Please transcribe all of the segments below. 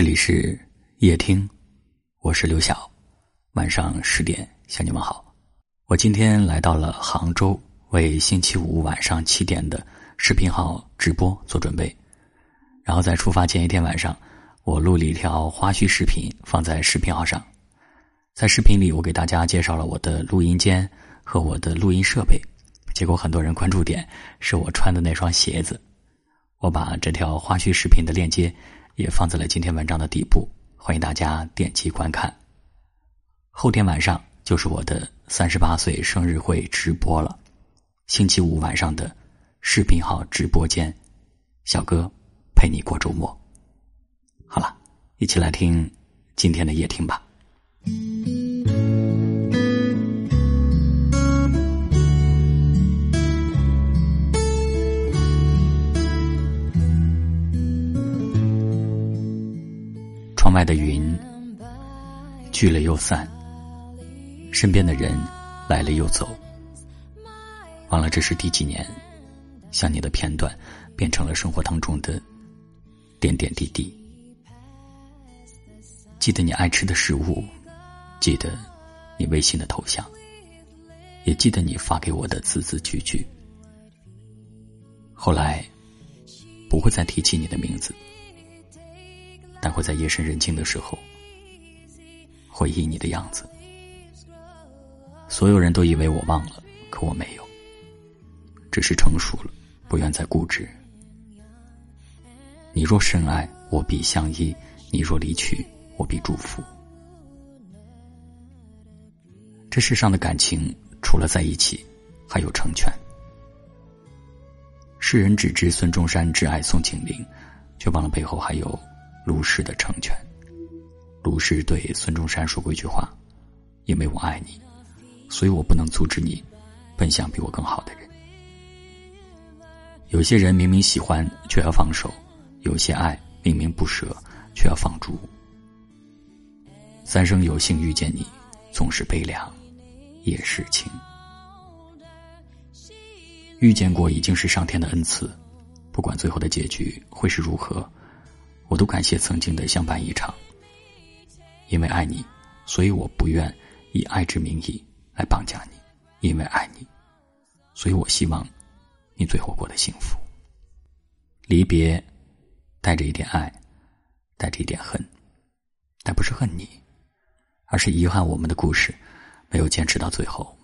这里是夜听，我是刘晓，晚上十点向你们好。我今天来到了杭州，为星期五晚上七点的视频号直播做准备。然后在出发前一天晚上，我录了一条花絮视频放在视频号上。在视频里，我给大家介绍了我的录音间和我的录音设备。结果很多人关注点是我穿的那双鞋子。我把这条花絮视频的链接。也放在了今天文章的底部，欢迎大家点击观看。后天晚上就是我的三十八岁生日会直播了，星期五晚上的视频号直播间，小哥陪你过周末。好了，一起来听今天的夜听吧。窗外的云聚了又散，身边的人来了又走，忘了这是第几年，想你的片段变成了生活当中的点点滴滴。记得你爱吃的食物，记得你微信的头像，也记得你发给我的字字句句。后来不会再提起你的名字。但会在夜深人静的时候回忆你的样子。所有人都以为我忘了，可我没有，只是成熟了，不愿再固执。你若深爱，我必相依；你若离去，我必祝福。这世上的感情，除了在一起，还有成全。世人只知孙中山挚爱宋庆龄，却忘了背后还有。卢氏的成全，卢氏对孙中山说过一句话：“因为我爱你，所以我不能阻止你奔向比我更好的人。”有些人明明喜欢却要放手，有些爱明明不舍却要放逐。三生有幸遇见你，总是悲凉，也是情。遇见过已经是上天的恩赐，不管最后的结局会是如何。我都感谢曾经的相伴一场，因为爱你，所以我不愿以爱之名义来绑架你；因为爱你，所以我希望你最后过得幸福。离别带着一点爱，带着一点恨，但不是恨你，而是遗憾我们的故事没有坚持到最后。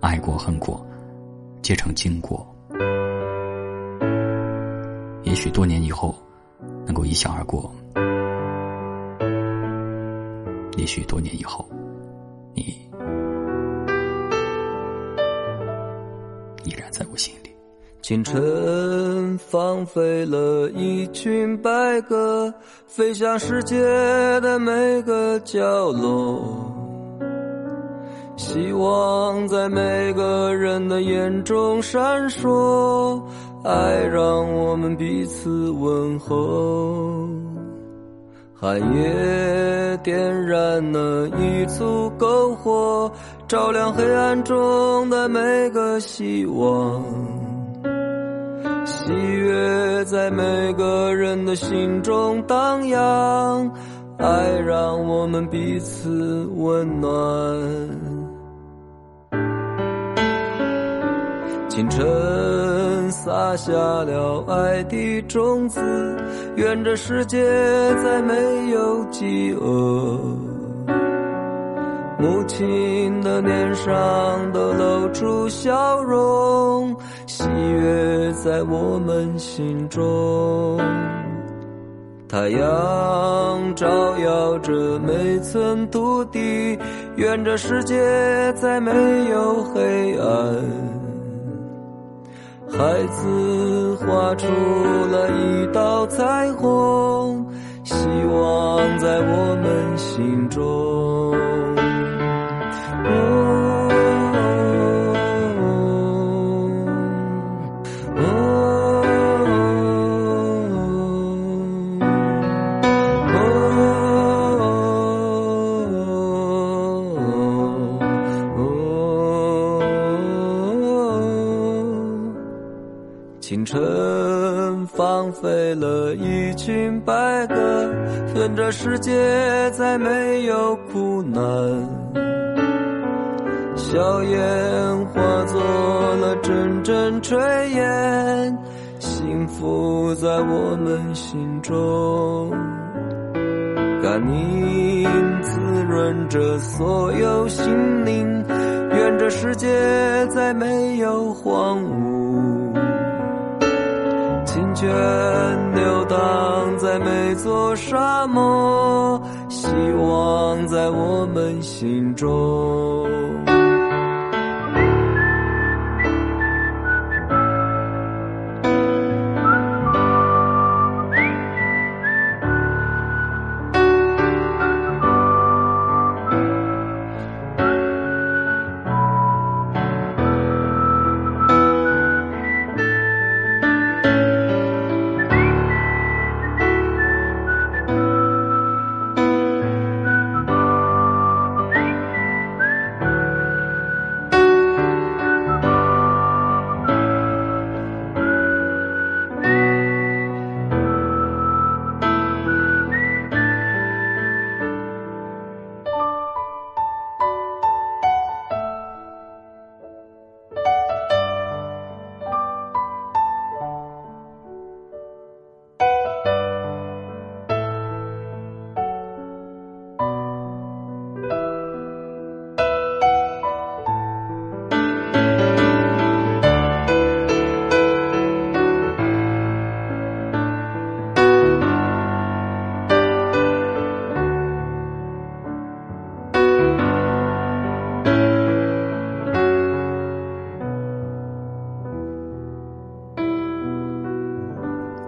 爱过恨过，皆成经过。许多年以后，能够一笑而过；也许多年以后，你依然在我心里。清晨放飞了一群白鸽，飞向世界的每个角落。希望在每个人的眼中闪烁。爱让我们彼此问候，寒夜点燃了一簇篝火，照亮黑暗中的每个希望。喜悦在每个人的心中荡漾，爱让我们彼此温暖。清晨撒下了爱的种子，愿这世界再没有饥饿。母亲的脸上都露出笑容，喜悦在我们心中。太阳照耀着每寸土地，愿这世界再没有黑暗。孩子画出了一道彩虹，希望在我们心中。清晨放飞了一群白鸽，愿这世界再没有苦难。硝烟化作了阵阵炊烟，幸福在我们心中。甘宁滋润着所有心灵，愿这世界再没有荒芜。流荡在每座沙漠，希望在我们心中。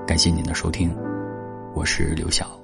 感谢您的收听，我是刘晓。